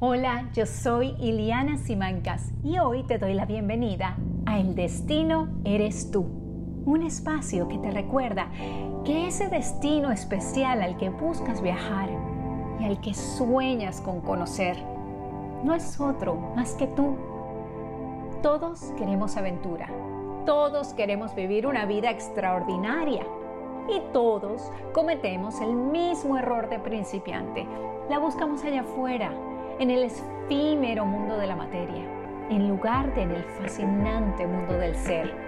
Hola, yo soy Iliana Simancas y hoy te doy la bienvenida a El Destino Eres Tú, un espacio que te recuerda que ese destino especial al que buscas viajar y al que sueñas con conocer no es otro más que tú. Todos queremos aventura, todos queremos vivir una vida extraordinaria y todos cometemos el mismo error de principiante. La buscamos allá afuera en el efímero mundo de la materia, en lugar de en el fascinante mundo del ser.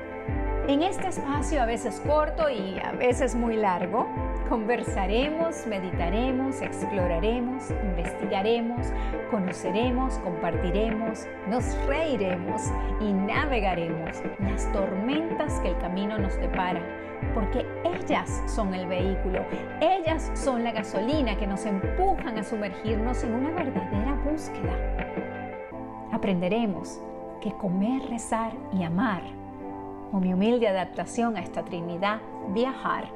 En este espacio, a veces corto y a veces muy largo, conversaremos, meditaremos, exploraremos, investigaremos, conoceremos, compartiremos, nos reiremos y navegaremos las tormentas que el camino nos depara porque ellas son el vehículo, ellas son la gasolina que nos empujan a sumergirnos en una verdadera búsqueda. Aprenderemos que comer, rezar y amar, o mi humilde adaptación a esta Trinidad, viajar,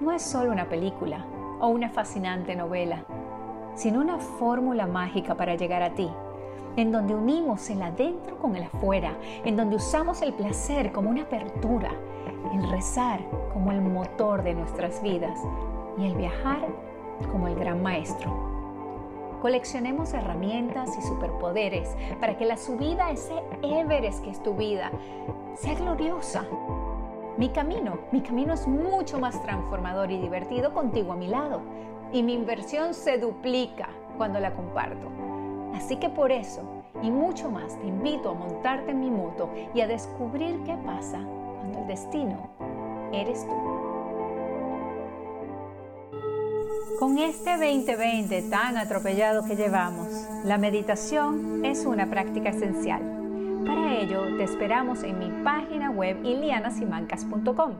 no es solo una película o una fascinante novela, sino una fórmula mágica para llegar a ti en donde unimos el adentro con el afuera, en donde usamos el placer como una apertura, el rezar como el motor de nuestras vidas y el viajar como el gran maestro. Coleccionemos herramientas y superpoderes para que la subida a ese Everest que es tu vida sea gloriosa. Mi camino, mi camino es mucho más transformador y divertido contigo a mi lado y mi inversión se duplica cuando la comparto. Así que por eso y mucho más te invito a montarte en mi moto y a descubrir qué pasa cuando el destino eres tú. Con este 2020 tan atropellado que llevamos, la meditación es una práctica esencial. Para ello, te esperamos en mi página web ilianasimancas.com,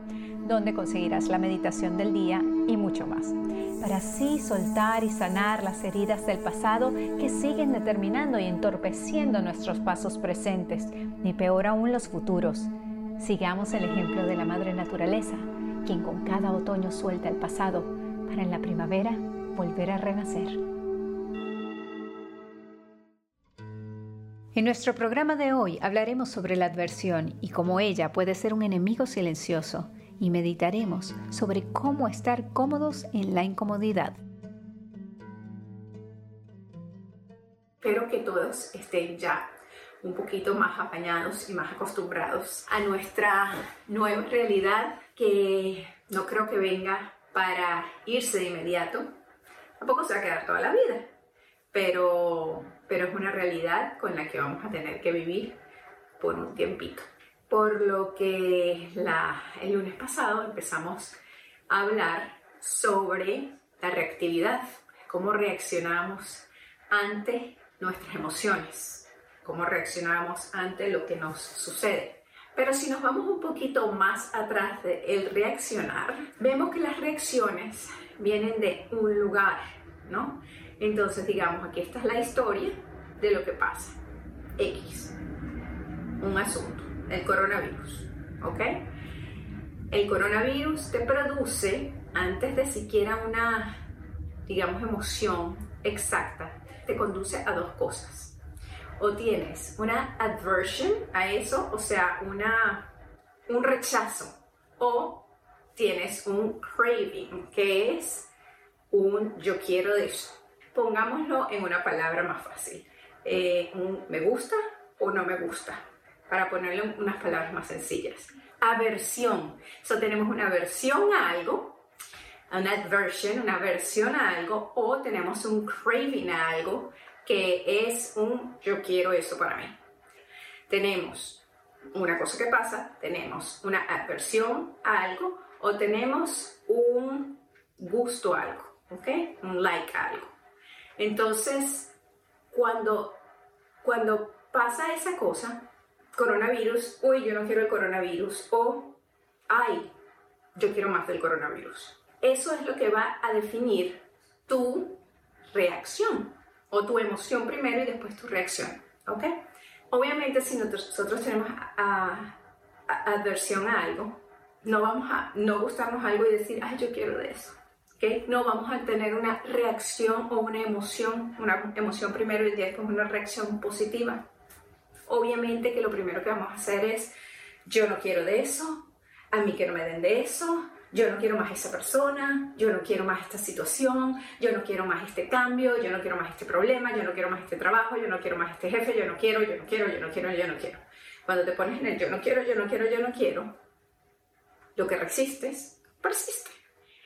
donde conseguirás la meditación del día y mucho más, para así soltar y sanar las heridas del pasado que siguen determinando y entorpeciendo nuestros pasos presentes, ni peor aún los futuros. Sigamos el ejemplo de la Madre Naturaleza, quien con cada otoño suelta el pasado para en la primavera volver a renacer. En nuestro programa de hoy hablaremos sobre la adversión y cómo ella puede ser un enemigo silencioso y meditaremos sobre cómo estar cómodos en la incomodidad. Espero que todos estén ya un poquito más apañados y más acostumbrados a nuestra nueva realidad que no creo que venga para irse de inmediato. Tampoco se va a quedar toda la vida, pero, pero es una realidad con la que vamos a tener que vivir por un tiempito por lo que el lunes pasado empezamos a hablar sobre la reactividad, cómo reaccionamos ante nuestras emociones, cómo reaccionamos ante lo que nos sucede. Pero si nos vamos un poquito más atrás del reaccionar, vemos que las reacciones vienen de un lugar, ¿no? Entonces, digamos, aquí está la historia de lo que pasa. X, un asunto el coronavirus, ¿ok? El coronavirus te produce, antes de siquiera una, digamos, emoción exacta, te conduce a dos cosas. O tienes una aversion a eso, o sea, una, un rechazo, o tienes un craving, que es un yo quiero de eso. Pongámoslo en una palabra más fácil. Eh, un me gusta o no me gusta para ponerle unas palabras más sencillas. Aversión. So, tenemos una aversión a algo, una aversion, una aversión a algo, o tenemos un craving a algo, que es un yo quiero eso para mí. Tenemos una cosa que pasa, tenemos una aversión a algo, o tenemos un gusto a algo, ¿ok? Un like a algo. Entonces, cuando, cuando pasa esa cosa, coronavirus, uy, yo no quiero el coronavirus, o, ay, yo quiero más del coronavirus. Eso es lo que va a definir tu reacción, o tu emoción primero y después tu reacción, ¿ok? Obviamente si nosotros tenemos adversión a algo, no vamos a no gustarnos algo y decir, ay, yo quiero de eso. ¿okay? No vamos a tener una reacción o una emoción, una emoción primero y después una reacción positiva. Obviamente que lo primero que vamos a hacer es, yo no quiero de eso, a mí que no me den de eso, yo no quiero más esa persona, yo no quiero más esta situación, yo no quiero más este cambio, yo no quiero más este problema, yo no quiero más este trabajo, yo no quiero más este jefe, yo no quiero, yo no quiero, yo no quiero, yo no quiero. Cuando te pones en el yo no quiero, yo no quiero, yo no quiero, lo que resistes persiste.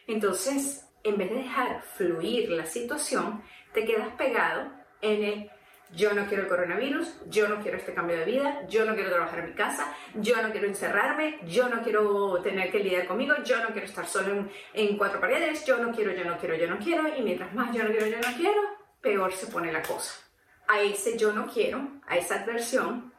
Entonces, en vez de dejar fluir la situación, te quedas pegado en el yo no quiero el coronavirus, yo no quiero este cambio de vida, yo no quiero trabajar en mi casa, yo no quiero encerrarme, yo no quiero tener que lidiar conmigo, yo no quiero estar solo en, cuatro paredes, yo no quiero, yo no quiero, yo no quiero, y mientras más yo no quiero, yo no quiero, peor se pone la cosa. A ese yo no quiero, a esa adversión,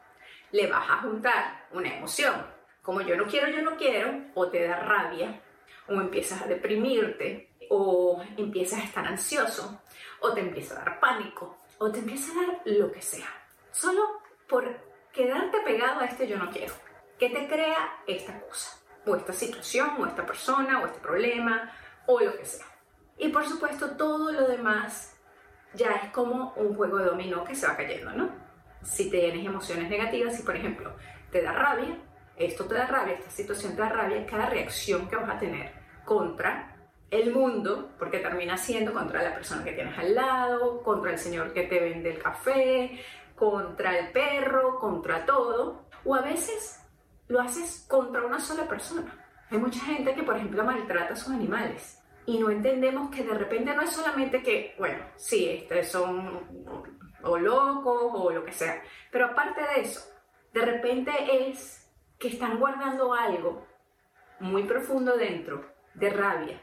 le vas a juntar una emoción, como yo no quiero, yo no quiero, o te da rabia, o empiezas a deprimirte, o empiezas a estar ansioso, o te empieza a dar pánico, o te empieza a dar lo que sea. Solo por quedarte pegado a este yo no quiero. Que te crea esta cosa, o esta situación, o esta persona, o este problema, o lo que sea. Y por supuesto todo lo demás ya es como un juego de dominó que se va cayendo, ¿no? Si tienes emociones negativas, si por ejemplo te da rabia, esto te da rabia, esta situación te da rabia, cada reacción que vas a tener contra el mundo, porque termina siendo contra la persona que tienes al lado, contra el señor que te vende el café, contra el perro, contra todo. O a veces lo haces contra una sola persona. Hay mucha gente que, por ejemplo, maltrata a sus animales y no entendemos que de repente no es solamente que, bueno, sí, estos son o locos o lo que sea, pero aparte de eso, de repente es que están guardando algo muy profundo dentro de rabia,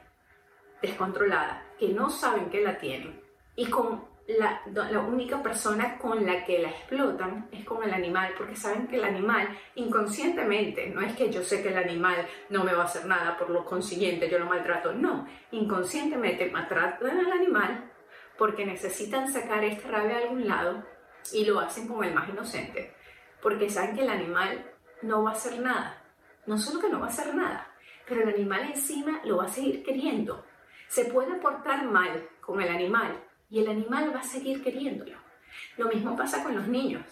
descontrolada, que no saben que la tienen. Y con la, la, única persona con la que la explotan es con el animal, porque saben que el animal inconscientemente, no es que yo sé que el animal no me va a hacer nada, por lo consiguiente yo lo maltrato, no, inconscientemente maltratan al animal porque necesitan sacar esta rabia de algún lado y lo hacen con el más inocente, porque saben que el animal no va a hacer nada, no solo que no va a hacer nada, pero el animal encima lo va a seguir queriendo se puede portar mal con el animal y el animal va a seguir queriéndolo. Lo mismo pasa con los niños.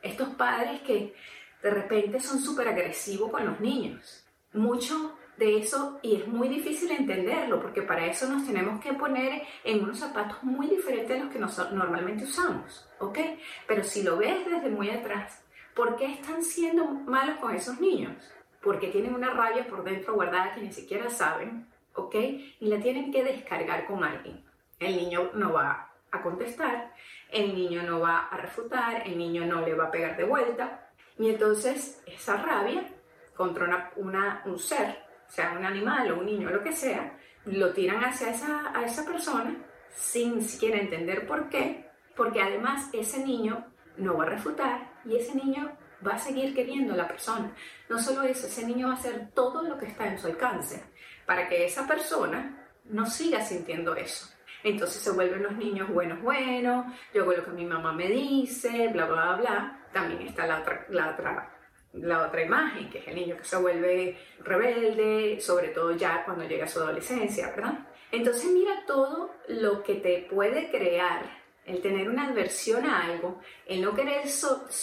Estos padres que de repente son súper agresivos con los niños. Mucho de eso, y es muy difícil entenderlo, porque para eso nos tenemos que poner en unos zapatos muy diferentes a los que normalmente usamos, ¿ok? Pero si lo ves desde muy atrás, ¿por qué están siendo malos con esos niños? Porque tienen una rabia por dentro guardada que ni siquiera saben, ¿ok? Y la tienen que descargar con alguien. El niño no va a contestar, el niño no va a refutar, el niño no le va a pegar de vuelta. Y entonces esa rabia contra una, un ser, sea un animal o un niño o lo que sea, lo tiran hacia esa, a esa persona sin siquiera entender por qué, porque además ese niño no va a refutar y ese niño va a seguir queriendo a la persona. No solo eso, ese niño va a hacer todo lo que está en su alcance para que esa persona no siga sintiendo eso. Entonces se vuelven los niños buenos, buenos, yo hago lo que mi mamá me dice, bla, bla, bla. También está la otra, la otra, la otra imagen, que es el niño que se vuelve rebelde, sobre todo ya cuando llega a su adolescencia, ¿verdad? Entonces mira todo lo que te puede crear el tener una adversión a algo, el no querer,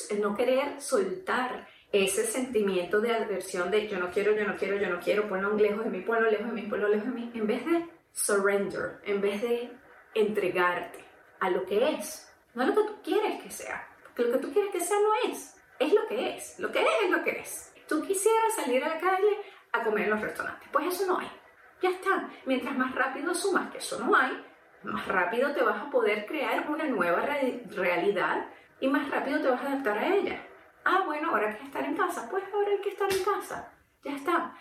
el no querer soltar ese sentimiento de adversión de yo no quiero, yo no quiero, yo no quiero, ponlo lejos de mí, ponlo lejos de mí, ponlo lejos de mí, en vez de surrender, en vez de entregarte a lo que es, no a lo que tú quieres que sea, porque lo que tú quieres que sea no es, es lo que es, lo que es es lo que es. Tú quisieras salir a la calle a comer en los restaurantes, pues eso no hay. Ya está, mientras más rápido sumas que eso no hay, más rápido te vas a poder crear una nueva realidad y más rápido te vas a adaptar a ella. Ah, bueno, ahora hay que estar en casa. Pues ahora hay que estar en casa. Ya está.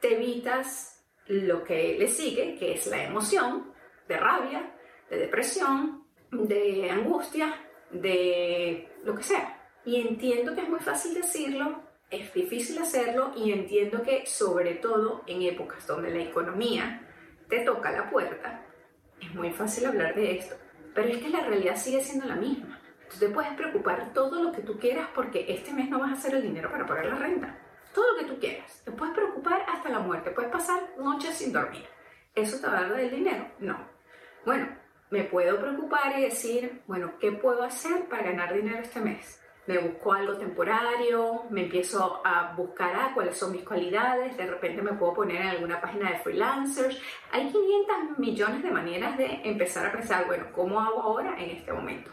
Te evitas lo que le sigue, que es la emoción de rabia, de depresión, de angustia, de lo que sea. Y entiendo que es muy fácil decirlo, es difícil hacerlo y entiendo que sobre todo en épocas donde la economía te toca la puerta, es muy fácil hablar de esto. Pero es que la realidad sigue siendo la misma. Tú te puedes preocupar todo lo que tú quieras porque este mes no vas a hacer el dinero para pagar la renta. Todo lo que tú quieras. Te puedes preocupar hasta la muerte. Puedes pasar noches sin dormir. ¿Eso te va a dar el dinero? No. Bueno, me puedo preocupar y decir, bueno, ¿qué puedo hacer para ganar dinero este mes? me busco algo temporario, me empiezo a buscar ah, cuáles son mis cualidades, de repente me puedo poner en alguna página de freelancers. Hay 500 millones de maneras de empezar a pensar, bueno, ¿cómo hago ahora en este momento?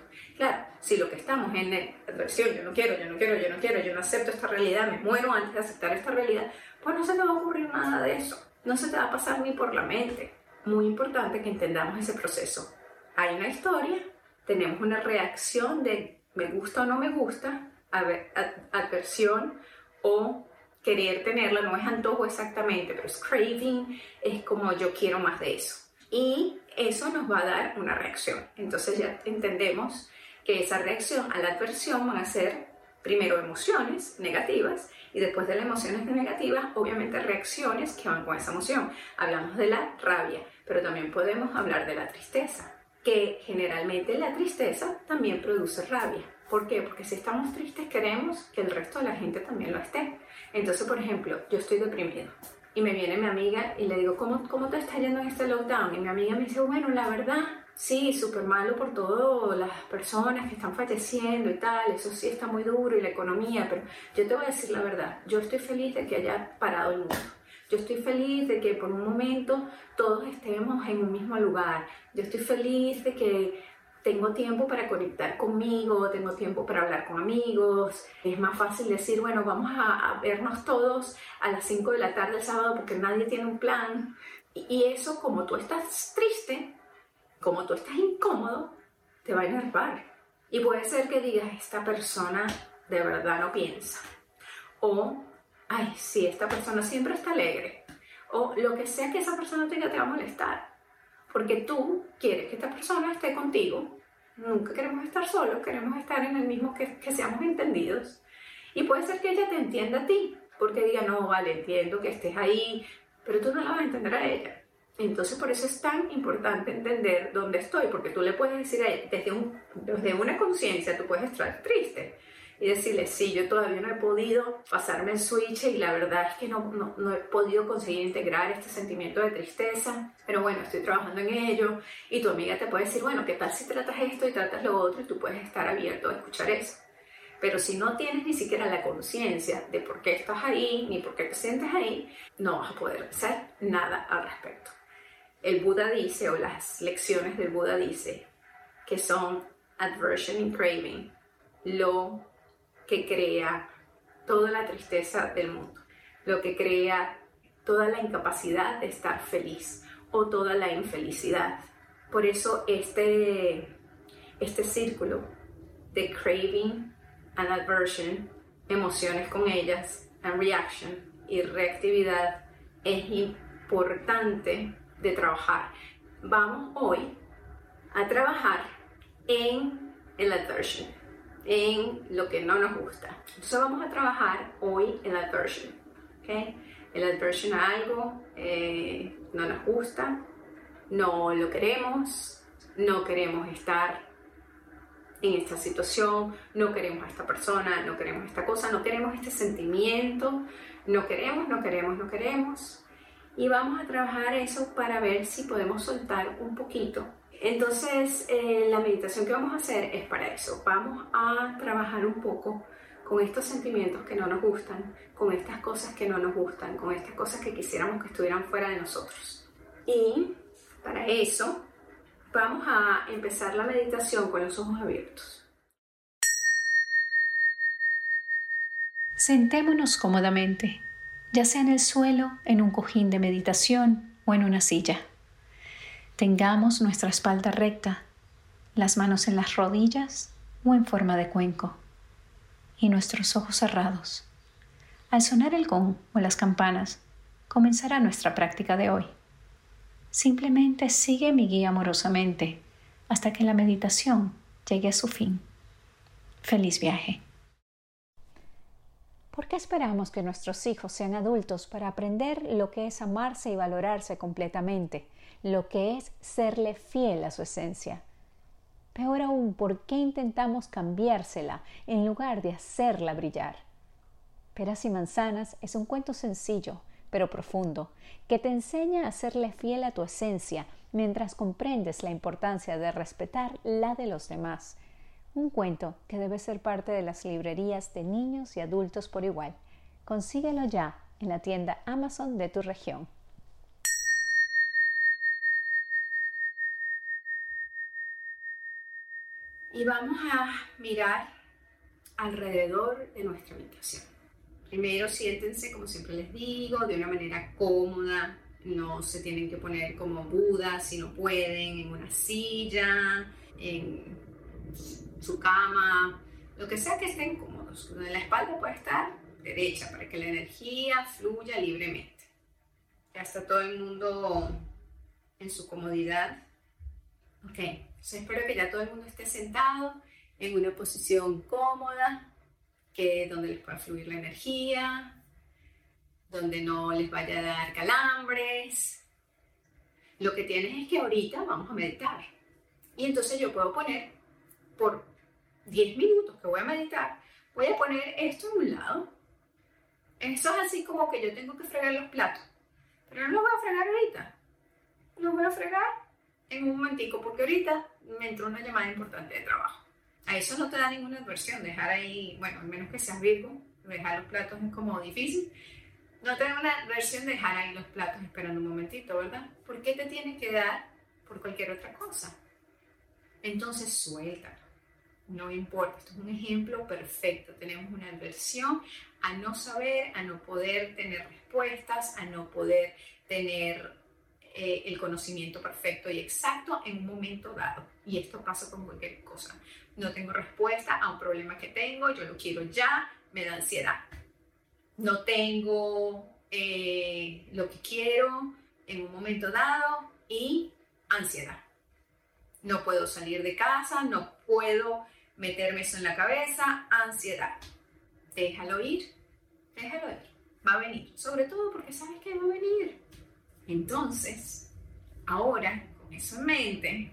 Si lo que estamos en adversión, yo no quiero, yo no quiero, yo no quiero, yo no acepto esta realidad, me muero antes de aceptar esta realidad, pues no se te va a ocurrir nada de eso, no se te va a pasar ni por la mente. Muy importante que entendamos ese proceso. Hay una historia, tenemos una reacción de me gusta o no me gusta, adversión o querer tenerla, no es antojo exactamente, pero es craving, es como yo quiero más de eso. Y eso nos va a dar una reacción. Entonces ya entendemos que esa reacción a la adversión van a ser primero emociones negativas y después de las emociones negativas, obviamente reacciones que van con esa emoción. Hablamos de la rabia, pero también podemos hablar de la tristeza que generalmente la tristeza también produce rabia. ¿Por qué? Porque si estamos tristes queremos que el resto de la gente también lo esté. Entonces, por ejemplo, yo estoy deprimido y me viene mi amiga y le digo, ¿cómo, cómo te está yendo en este lockdown? Y mi amiga me dice, bueno, la verdad, sí, súper malo por todas las personas que están falleciendo y tal, eso sí está muy duro y la economía, pero yo te voy a decir la verdad, yo estoy feliz de que haya parado el mundo. Yo estoy feliz de que por un momento todos estemos en un mismo lugar. Yo estoy feliz de que tengo tiempo para conectar conmigo, tengo tiempo para hablar con amigos. Es más fácil decir, bueno, vamos a, vernos todos a las 5 de la tarde el sábado porque nadie tiene un plan. Y, eso, como tú estás triste, como tú estás incómodo, te va a enervar. Y puede ser que digas, esta persona de verdad no piensa. O ay, sí, esta persona siempre está alegre. O lo que sea que esa persona tenga te va a molestar. Porque tú quieres que esta persona esté contigo. Nunca queremos estar solos, queremos estar en el mismo que, que seamos entendidos. Y puede ser que ella te entienda a ti, porque diga, no, vale, entiendo que estés ahí, pero tú no la vas a entender a ella. Entonces por eso es tan importante entender dónde estoy, porque tú le puedes decir a ella, desde, un, desde una conciencia, tú puedes estar triste, y decirle, sí, yo todavía no he podido pasarme el switch y la verdad es que no, no, no, he podido conseguir integrar este sentimiento de tristeza, pero bueno, estoy trabajando en ello y tu amiga te puede decir, bueno, ¿qué tal si tratas esto y tratas lo otro y tú puedes estar abierto a escuchar eso? Pero si no tienes ni siquiera la conciencia de por qué estás ahí, ni por qué te sientes ahí, no vas a poder hacer nada al respecto. El Buda dice, o las lecciones del Buda dice, que son aversion and craving, lo que crea toda la tristeza del mundo, lo que crea toda la incapacidad de estar feliz o toda la infelicidad. Por eso este, este círculo de craving and aversion, emociones con ellas, and reaction y reactividad es importante de trabajar. Vamos hoy a trabajar en el aversion en lo que no nos gusta. Entonces vamos a trabajar hoy en la aversion. ¿okay? El aversion a algo eh, no nos gusta, no lo queremos, no queremos estar en esta situación, no queremos a esta persona, no queremos esta cosa, no queremos este sentimiento, no queremos, no queremos, no queremos. Y vamos a trabajar eso para ver si podemos soltar un poquito entonces, eh, la meditación que vamos a hacer es para eso. Vamos a trabajar un poco con estos sentimientos que no nos gustan, con estas cosas que no nos gustan, con estas cosas que quisiéramos que estuvieran fuera de nosotros. Y para eso, vamos a empezar la meditación con los ojos abiertos. Sentémonos cómodamente, ya sea en el suelo, en un cojín de meditación o en una silla. Tengamos nuestra espalda recta, las manos en las rodillas o en forma de cuenco y nuestros ojos cerrados. Al sonar el gong o las campanas, comenzará nuestra práctica de hoy. Simplemente sigue mi guía amorosamente hasta que la meditación llegue a su fin. Feliz viaje. ¿Por qué esperamos que nuestros hijos sean adultos para aprender lo que es amarse y valorarse completamente? lo que es serle fiel a su esencia. Peor aún, ¿por qué intentamos cambiársela en lugar de hacerla brillar? Peras y manzanas es un cuento sencillo, pero profundo, que te enseña a serle fiel a tu esencia mientras comprendes la importancia de respetar la de los demás. Un cuento que debe ser parte de las librerías de niños y adultos por igual. Consíguelo ya en la tienda Amazon de tu región. Y vamos a mirar alrededor de nuestra habitación. Primero siéntense, como siempre les digo, de una manera cómoda. No se tienen que poner como Buda si no pueden, en una silla, en su cama, lo que sea que estén cómodos. La espalda puede estar derecha para que la energía fluya libremente. Ya está todo el mundo en su comodidad. Ok, espero que ya todo el mundo esté sentado en una posición cómoda, que donde les pueda fluir la energía, donde no les vaya a dar calambres. Lo que tienes es que ahorita vamos a meditar. Y entonces yo puedo poner por 10 minutos que voy a meditar, voy a poner esto en un lado. Eso es así como que yo tengo que fregar los platos. Pero no lo voy a fregar ahorita. Lo voy a fregar en un momentico porque ahorita me entró una llamada importante de trabajo. A eso no te da ninguna adversión, dejar ahí, bueno, al menos que seas Virgo, dejar los platos es como difícil. No te da una adversión dejar ahí los platos esperando un momentito, ¿verdad? ¿Por qué te tiene que dar por cualquier otra cosa? Entonces suéltalo. No importa, esto es un ejemplo perfecto. Tenemos una adversión a no saber, a no poder tener respuestas, a no poder tener eh, el conocimiento perfecto y exacto en un momento dado. Y esto pasa con cualquier cosa. No tengo respuesta a un problema que tengo, yo lo quiero ya, me da ansiedad. No tengo eh, lo que quiero en un momento dado y ansiedad. No puedo salir de casa, no puedo meterme eso en la cabeza, ansiedad. Déjalo ir, déjalo ir. Va a venir, sobre todo porque sabes que va a venir. Entonces, ahora, con eso en mente,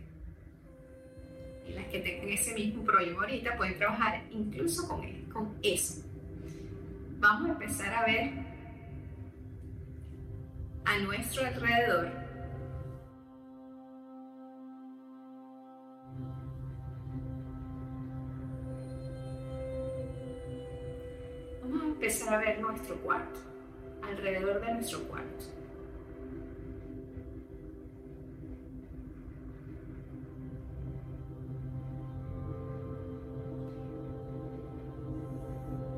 las que tengan ese mismo problema ahorita pueden trabajar incluso con, con eso. Vamos a empezar a ver a nuestro alrededor empezar a ver nuestro cuarto, alrededor de nuestro cuarto.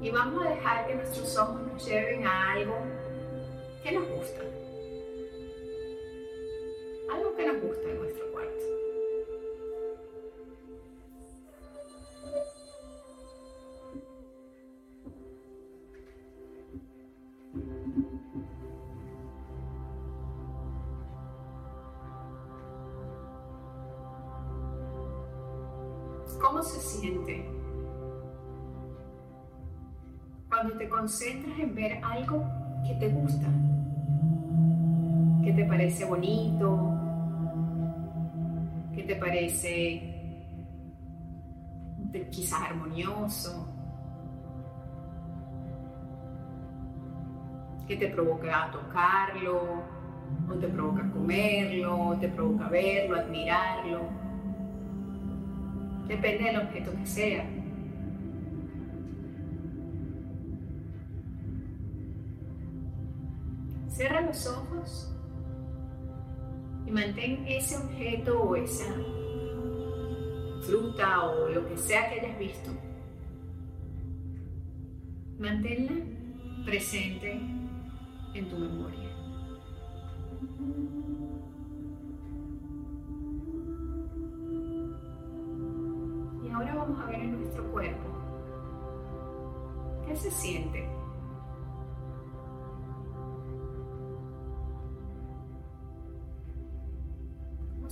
Y vamos a dejar que nuestros ojos nos lleven a algo que nos gusta. Algo que nos gusta en nuestro cuarto. ¿Cómo se siente cuando te concentras en ver algo que te gusta, que te parece bonito, que te parece quizás armonioso, que te provoca tocarlo, o te provoca comerlo, te provoca verlo, admirarlo. Depende del objeto que sea. Cierra los ojos y mantén ese objeto o esa fruta o lo que sea que hayas visto. Manténla presente en tu memoria. Ver en nuestro cuerpo. ¿Qué se siente?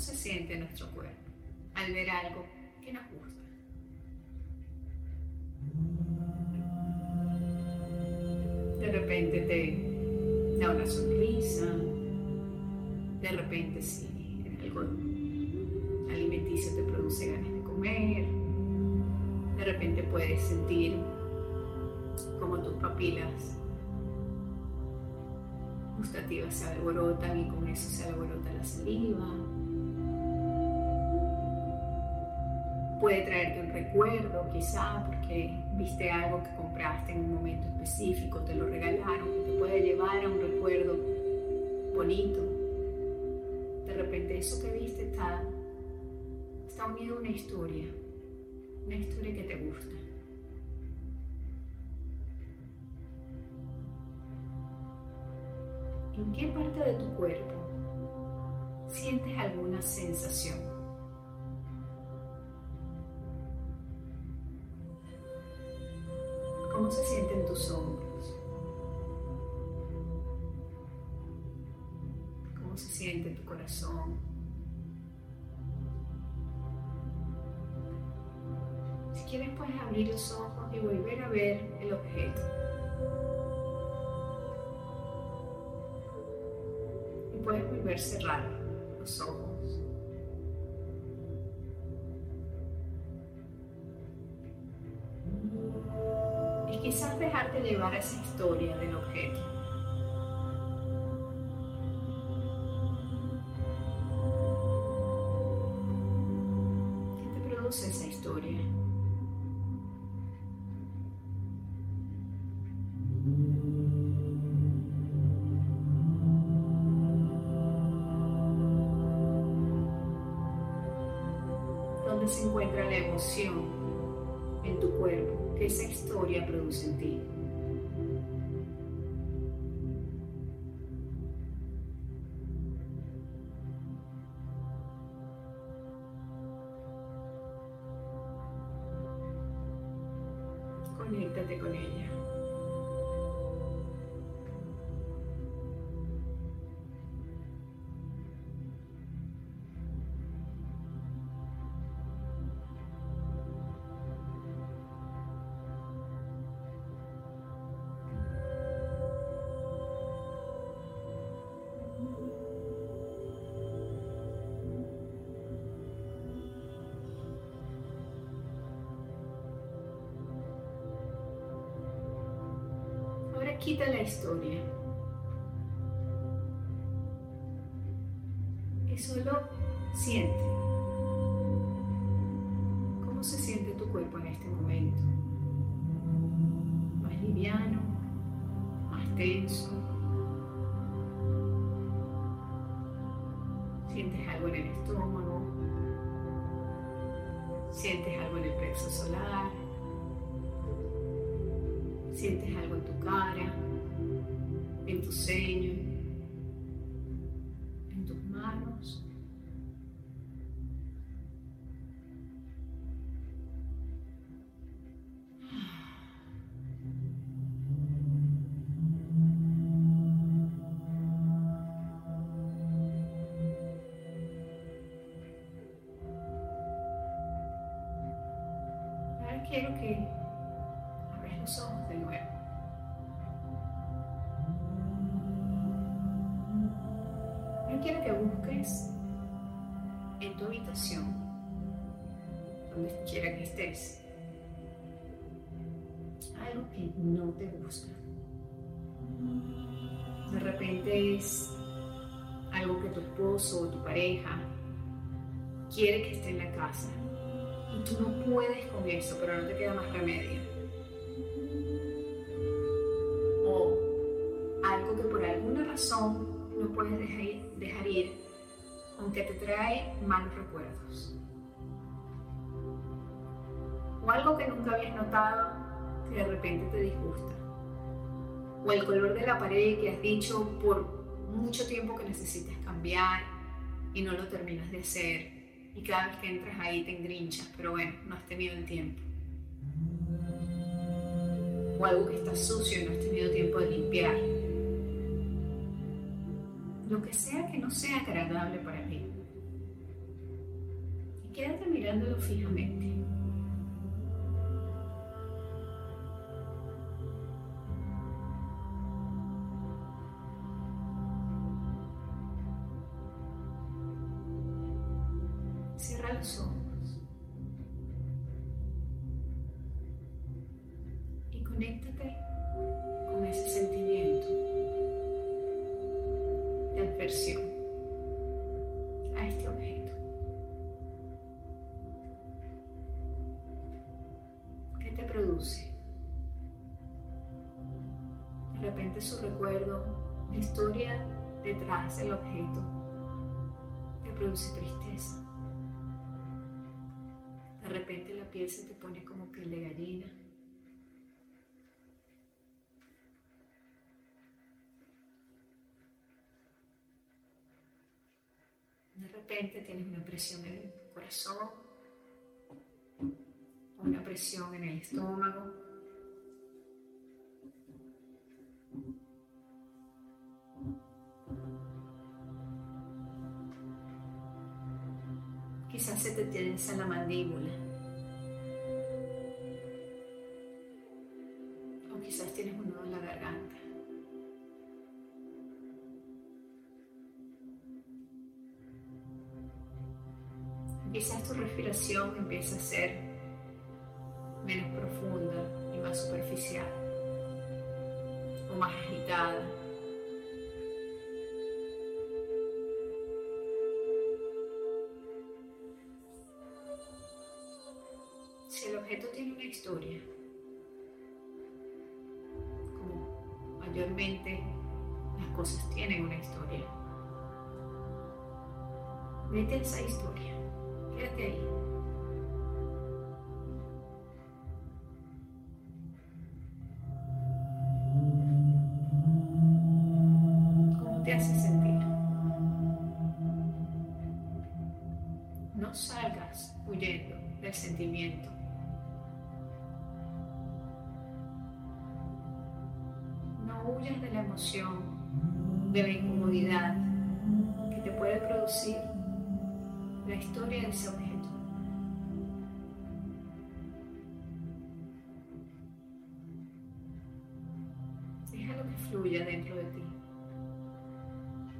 se siente nuestro cuerpo al ver algo que nos gusta? De repente te da una sonrisa, de repente si algo alimenticio te produce ganas de comer, de repente puedes sentir como tus papilas gustativas se alborotan y con eso se alborota la saliva. Puede traerte un recuerdo, quizá, porque viste algo que compraste en un momento específico, te lo regalaron, te puede llevar a un recuerdo bonito. De repente eso que viste está, está unido a una historia, una historia que te gusta. ¿En qué parte de tu cuerpo sientes alguna sensación? ¿Cómo se sienten tus hombros? ¿Cómo se siente tu corazón? Quieres puedes abrir los ojos y volver a ver el objeto. puedes volver a cerrar los ojos. Y quizás dejarte llevar a esa historia del objeto. Conéctate con quita la historia. Y solo siente. Tu ceño, en tus manos. Ahora quiero que los ojos de nuevo. En tu habitación, donde quiera que estés, algo que no te gusta. De repente es algo que tu esposo o tu pareja quiere que esté en la casa y tú no puedes con eso, pero no te queda más remedio. Aunque te trae malos recuerdos. O algo que nunca habías notado que de repente te disgusta. O el color de la pared que has dicho por mucho tiempo que necesitas cambiar y no lo terminas de hacer. Y cada vez que entras ahí te engrinchas, pero bueno, no has tenido el tiempo. O algo que está sucio y no has tenido tiempo de limpiar lo que sea que no sea agradable para ti. Y quédate mirándolo fijamente. Piel se te pone como piel de gallina. De repente tienes una presión en el corazón, una presión en el estómago. Quizás se te tensa la mandíbula. Empieza a ser menos profunda y más superficial o más agitada. Si el objeto tiene una historia, como mayormente las cosas tienen una historia, vete a esa historia. Quédate ahí. De la incomodidad que te puede producir la historia de ese objeto. Déjalo que fluya dentro de ti.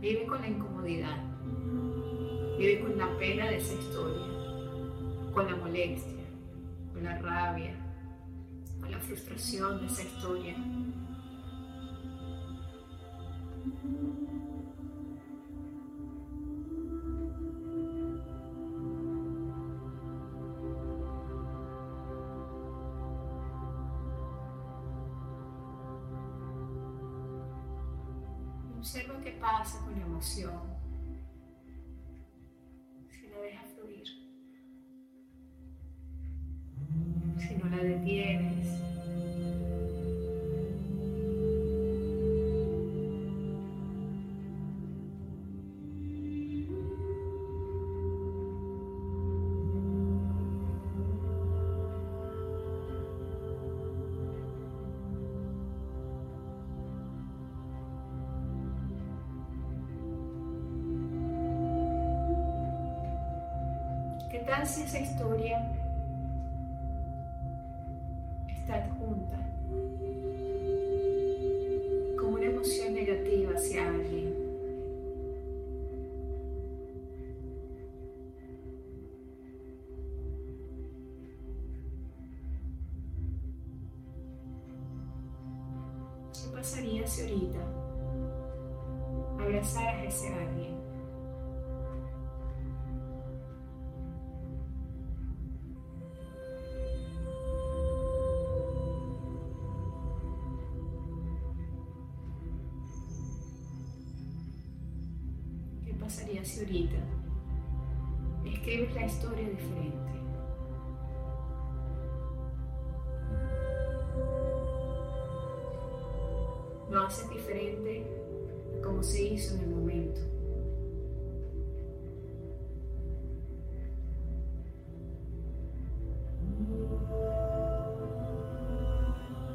Vive con la incomodidad. Vive con la pena de esa historia, con la molestia, con la rabia, con la frustración de esa historia. Observa qué pasa con la emoción. ¿Qué tal si esa historia está adjunta con una emoción negativa hacia alguien? Escribes la historia diferente? Lo haces diferente como se hizo en el momento.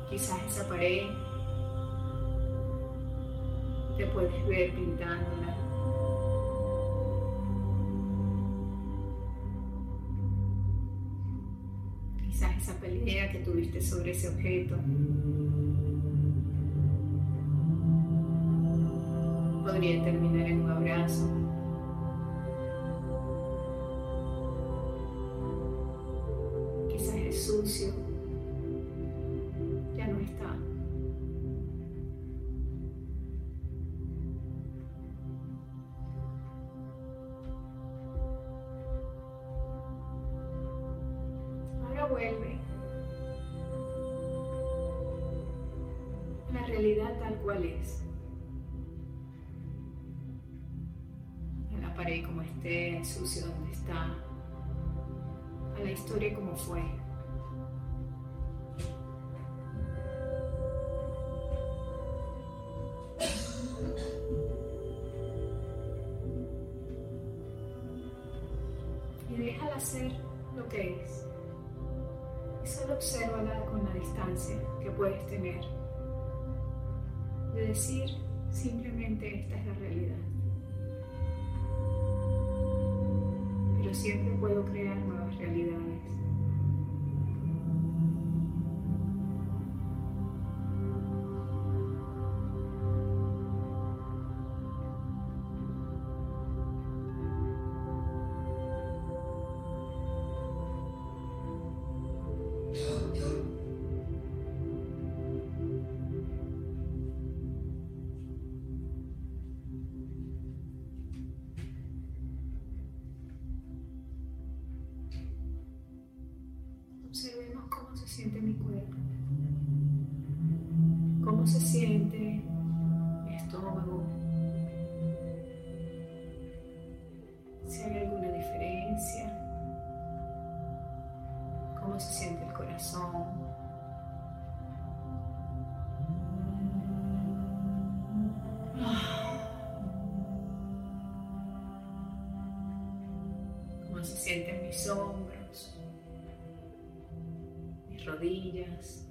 Quizás esa pared te puedes ver pintándola. Quizás esa pelea que tuviste sobre ese objeto podría terminar en un abrazo. Quizás es sucio, fue. Y déjala ser lo que es. Y solo obsérvala con la distancia que puedes tener de decir simplemente esta es la realidad. Pero siempre puedo crear nuevas realidades. Hombros mis rodillas,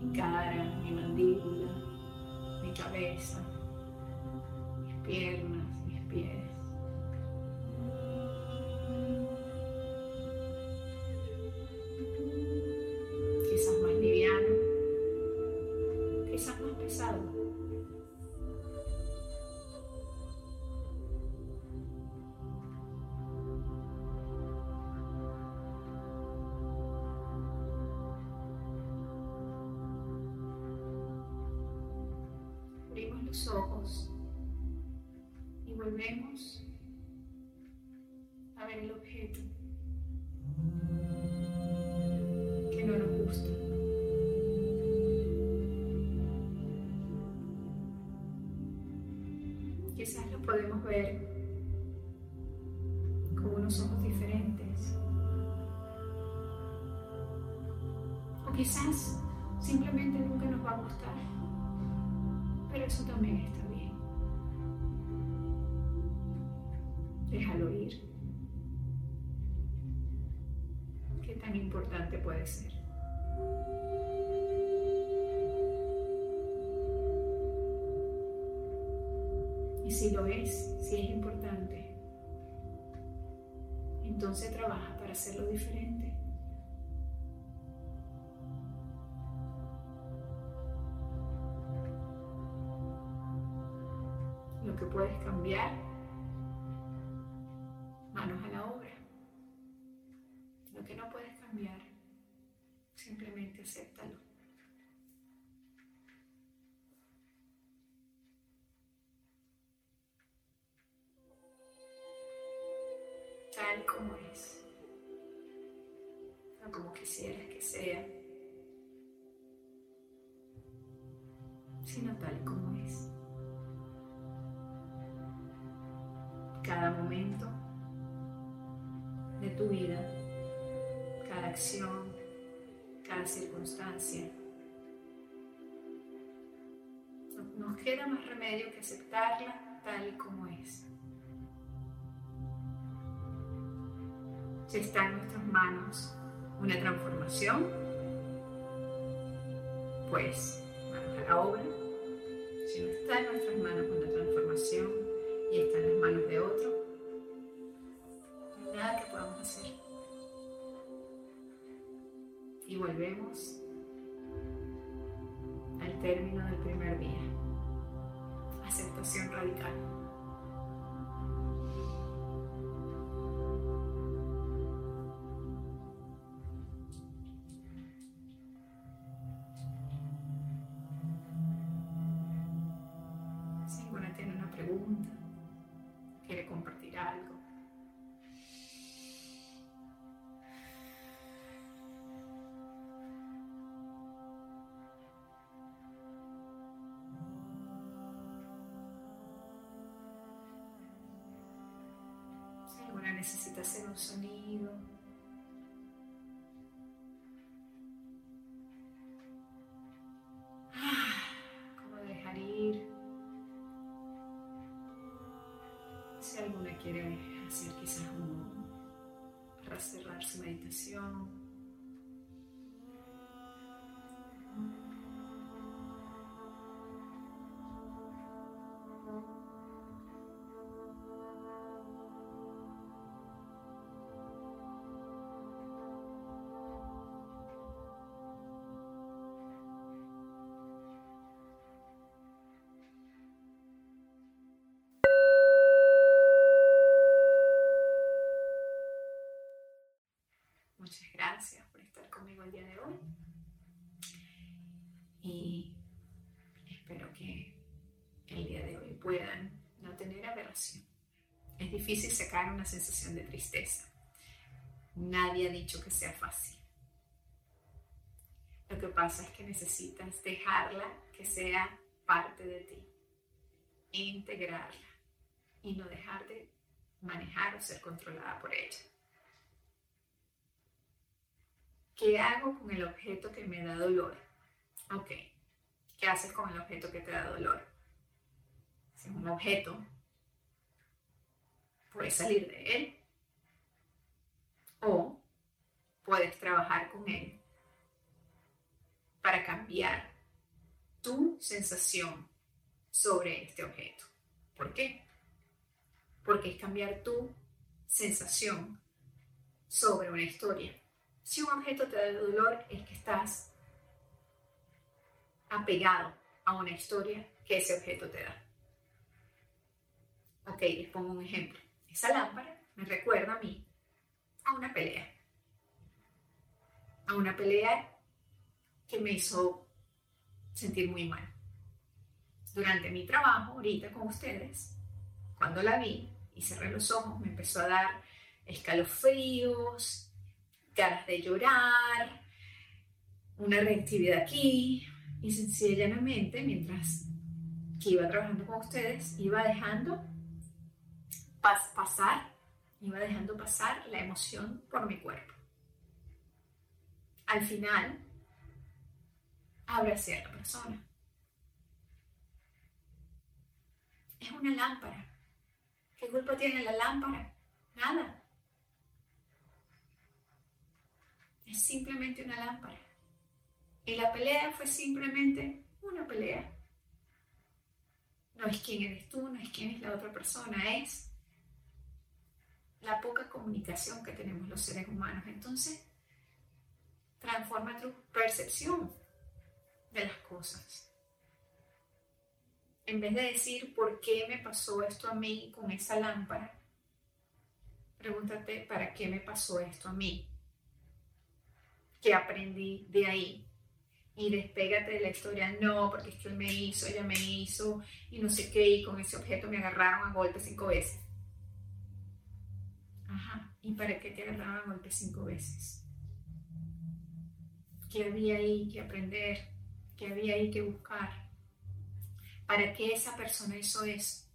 mi cara, mi mandíbula, mi cabeza, mis piernas, mis pies. Quizás más liviano, quizás más pesado. Y si lo es, si es importante, entonces trabaja para hacerlo diferente. Lo que puedes cambiar, manos a la obra. Lo que no puedes cambiar, simplemente acéptalo. Quisieras que sea, sino tal como es. Cada momento de tu vida, cada acción, cada circunstancia. No- Nos queda más remedio que aceptarla tal como es. Si está en nuestras manos una transformación, pues a la obra. Si no está en nuestras manos una transformación y está en las manos de otro, no hay nada que podamos hacer. Y volvemos al término del primer día. Aceptación radical. ahora necesita hacer un sonido el día de hoy. Y espero que el día de hoy puedan no tener aberración. Es difícil sacar una sensación de tristeza. Nadie ha dicho que sea fácil. Lo que pasa es que necesitas dejarla que sea parte de ti, integrarla y no dejar de manejar o ser controlada por ella. ¿Qué hago con el objeto que me da dolor? Ok, ¿qué haces con el objeto que te da dolor? Si es un objeto, puedes salir de él o puedes trabajar con él para cambiar tu sensación sobre este objeto. ¿Por qué? Porque es cambiar tu sensación sobre una historia. Si un objeto te da dolor es que estás apegado a una historia que ese objeto te da. Ok, les pongo un ejemplo. Esa lámpara me recuerda a mí a una pelea. A una pelea que me hizo sentir muy mal. Durante mi trabajo, ahorita con ustedes, cuando la vi y cerré los ojos, me empezó a dar escalofríos, ganas de llorar, una reactividad aquí, y sencillamente, mientras que iba trabajando con ustedes, iba dejando pasar, iba dejando pasar la emoción por mi cuerpo. Al final, abracé a la persona. Es una lámpara. ¿Qué culpa tiene la lámpara? Nada. Simplemente una lámpara. Y la pelea fue simplemente una pelea. No es quién eres tú, no es quién es la otra persona, es la poca comunicación que tenemos los seres humanos. Entonces, transforma tu percepción de las cosas. En vez de decir por qué me pasó esto a mí con esa lámpara, pregúntate para qué me pasó esto a mí que aprendí de ahí. Y despégate de la historia, no, porque es que él me hizo, ella me hizo, y no sé qué, y con ese objeto me agarraron a golpe cinco veces. Ajá, ¿y para qué te agarraron a golpe cinco veces? ¿Qué había ahí que aprender? ¿Qué había ahí que buscar? ¿Para qué esa persona hizo eso?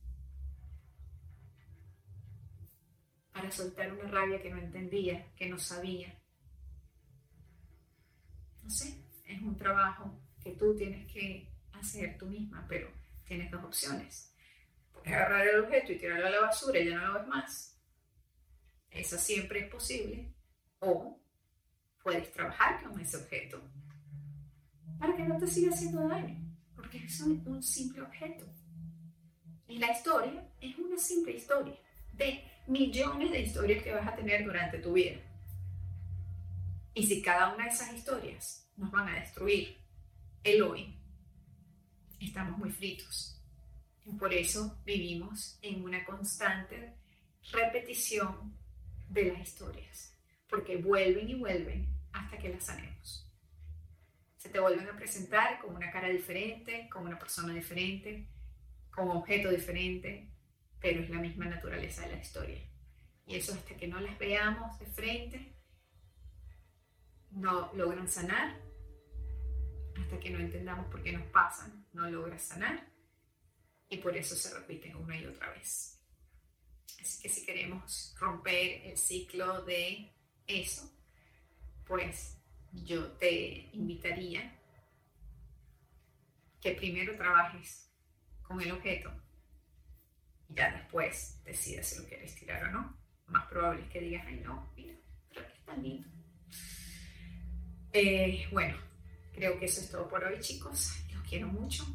Para soltar una rabia que no entendía, que no sabía no sé, es un trabajo que tú tienes que hacer tú misma, pero tienes dos opciones. Puedes agarrar el objeto y tirarlo a la basura y ya no lo ves más. Eso siempre es posible. O puedes trabajar con ese objeto para que no te siga haciendo daño, porque es un, simple objeto. Y la historia es una simple historia de millones de historias que vas a tener durante tu vida. Y si cada una de esas historias nos van a destruir el hoy, estamos muy fritos. Y por eso vivimos en una constante repetición de las historias, porque vuelven y vuelven hasta que las sanemos. Se te vuelven a presentar con una cara diferente, con una persona diferente, con objeto diferente, pero es la misma naturaleza de la historia. Y eso hasta que no las veamos de frente, no logran sanar, hasta que no entendamos por qué nos pasan, no logran sanar y por eso se repiten una y otra vez. Así que si queremos romper el ciclo de eso, pues yo te invitaría que primero trabajes con el objeto y ya después decidas si lo quieres tirar o no. Más probable es que digas, ay no, mira, pero que está lindo. Eh, bueno, creo que eso es todo por hoy chicos. Los quiero mucho.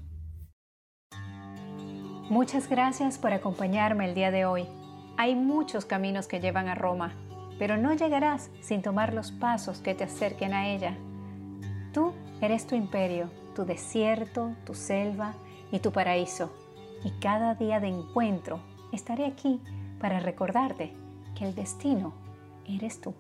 Muchas gracias por acompañarme el día de hoy. Hay muchos caminos que llevan a Roma, pero no llegarás sin tomar los pasos que te acerquen a ella. Tú eres tu imperio, tu desierto, tu selva y tu paraíso. Y cada día de encuentro estaré aquí para recordarte que el destino eres tú.